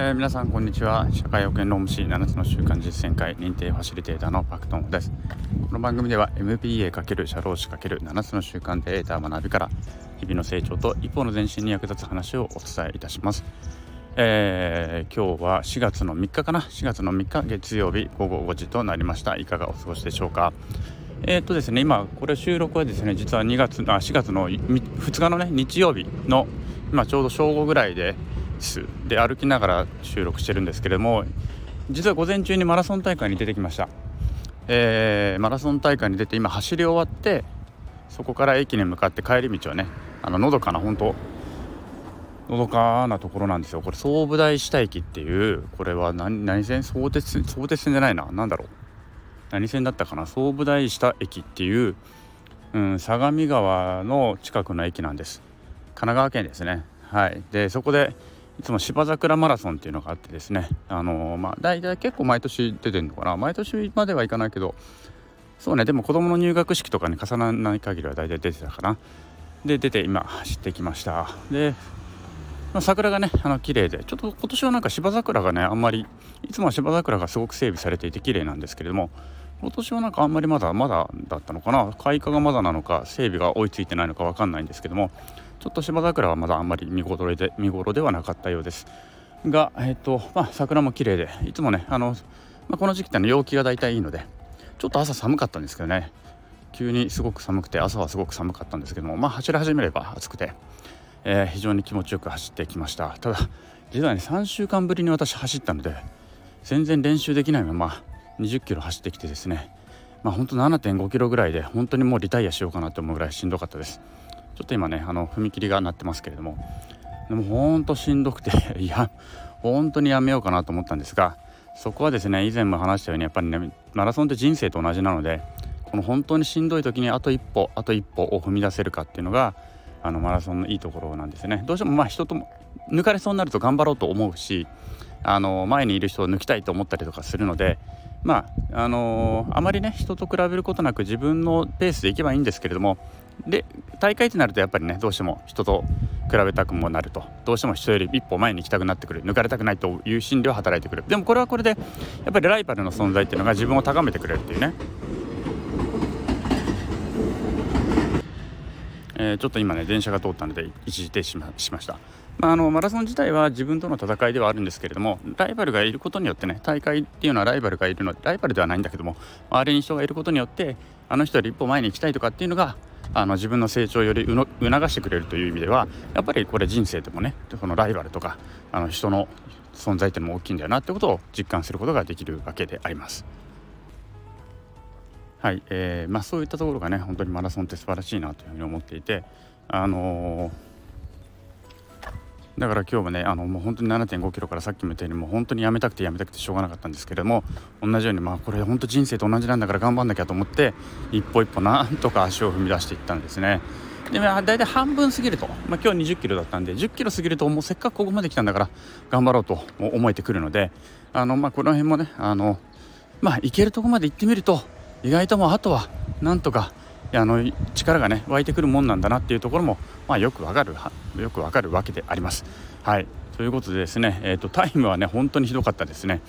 えー、皆さんこんにちは。社会保険労務士7つの習慣実践会認定ファシリテーターのパクトンです。この番組では MBA× 社労士 ×7 つの習慣で得た学びから日々の成長と一歩の前進に役立つ話をお伝えいたします。えー、今日は4月の3日かな？4月の3日月曜日午後5時となりました。いかがお過ごしでしょうか？えー、っとですね今これ収録はですね実は2月あ4月の2日のね日曜日の今ちょうど正午ぐらいでで歩きながら収録してるんですけれども実は午前中にマラソン大会に出てきました、えー、マラソン大会に出て今走り終わってそこから駅に向かって帰り道はねあののどかな本当のどかなところなんですよ。これ総武大下駅っていうこれは何何線？相鉄相鉄線じゃないな。何だろう。何線だったかな？総武大下駅っていう、うん、相模川の近くの駅なんです。神奈川県ですね。はい。でそこでいつも芝桜マラソンっていうのがあってですねあのー、まあ大体結構毎年出てるのかな。毎年まではいかないけどそうねでも子供の入学式とかに重ならない限りは大体出てたかな。で出て今走ってきました。で、まあ、桜がねあの綺麗でちょっと今年はなんか芝桜がねあんまりいつもは芝桜がすごく整備されていて綺麗なんですけれども今年はなんかあんまりまだまだだったのかな。開花がまだなのか整備が追いついてないのか分かんないんですけどもちょっと芝桜はまだあんまり見頃で見頃ではなかったようです。が、えっ、ー、とまあ、桜も綺麗でいつもねあの、まあ、この時期っての陽気が大体いいのでちょっと朝寒かったんですけどね。急にすごく寒くて朝はすごく寒かったんですけどもまあ走り始めれば暑くて、えー、非常に気持ちよく走ってきました。ただ実はね3週間ぶりに私走ったので全然練習できないまま20キロ走ってきてですね。まあほんと7.5キロぐらいで本当にもうリタイアしようかなと思うぐらいしんどかったです。ちょっと今ねあの踏切が鳴ってますけれども。でもほんとしんどくて いや本当にやめようかなと思ったんですがそこはですね以前も話したようにやっぱりねマラソンって人生と同じなのでこの本当にしんどい時にあと一歩あと一歩を踏み出せるかっていうのがあのマラソンのいいところなんですね。どうしてもまあ人とも抜かれそうになると頑張ろうと思うしあの前にいる人を抜きたいと思ったりとかするのでまああのー、あまりね人と比べることなく自分のペースでいけばいいんですけれどもで大会ってなるとやっぱりねどうしても人と比べたくもなると。どうしても人より一歩前に行きたくなってくる。抜かれたくないという心理は働いてくる。でもこれはこれでやっぱりライバルの存在っていうのが自分を高めてくれるっていうね。えー、ちょっと今ね電車が通ったので一時停止しました、あ、のマラソン自体は自分との戦いではあるんですけれどもライバルがいることによってね大会っていうのはライバルがいるのでライバルではないんだけども周りに人がいることによってあの人より一歩前に行きたいとかっていうのがあの自分の成長より促してくれるという意味ではやっぱりこれ人生でもねこのライバルとかあの人の存在っていうのも大きいんだよなってことを実感することができるわけであります。はい、えー、まあ、そういったところがね本当にマラソンって素晴らしいなというふうに思っていてあのー、だから今日もねあのもう本当に7.5キロからさっきも言ったようにもう本当にやめたくてやめたくてしょうがなかったんですけれども同じようにまあこれ本当人生と同じなんだから頑張んなきゃと思って一歩一歩なんとか足を踏み出していったんですね。で、まあ、大体半分過ぎると、まあ、今日20キロだったんで10キロ過ぎるともうせっかくここまで来たんだから頑張ろうと思えてくるのであの、まあ、この辺もねあの、まあ、行けるとこまで行ってみると意外ともあとはなんとかあの力がね湧いてくるもんなんだなっていうところも、まあ、よくわかるよくわかるわけであります。はいということでですね、えーと、タイムはね本当にひどかったですね。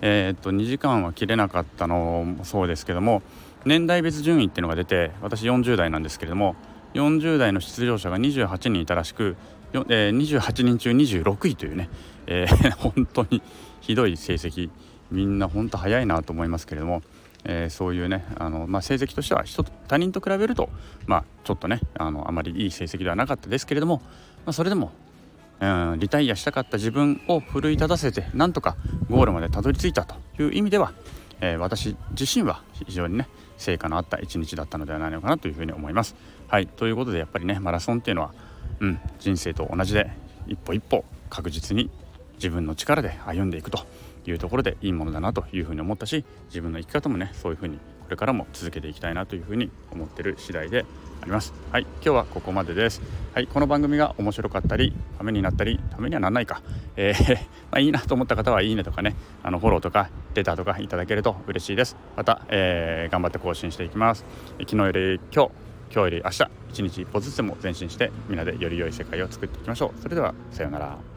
えーと、2時間は切れなかったのもそうですけども年代別順位っていうのが出て私40代なんですけれども40代の出場者が28人いたらしく、えー、28人中26位というね、えー、本当にひどい成績みんな本当早いなと思いますけれどもえー、そういうねあの、まあ、成績としては人他人と比べると、まあ、ちょっとねあのあまりいい成績ではなかったですけれども、まあ、それでも、うん、リタイアしたかった自分を奮い立たせてなんとかゴールまでたどり着いたという意味では、えー、私自身は非常にね成果のあった一日だったのではないのかなというふうに思います。はいということでやっぱりねマラソンっていうのは、うん、人生と同じで一歩一歩確実に自分の力で歩んでいくというところでいいものだなというふうに思ったし自分の生き方もねそういうふうにこれからも続けていきたいなというふうに思ってる次第であります。はい今日はここまでです。はいこの番組が面白かったりためになったりためにはなんないか。えー、まあ、いいなと思った方はいいねとかねあのフォローとかレターとかいただけると嬉しいです。また、えー、頑張って更新していきます。昨日より今日今日より明日一日一歩ずつでも前進してみんなでより良い世界を作っていきましょう。それではさようなら。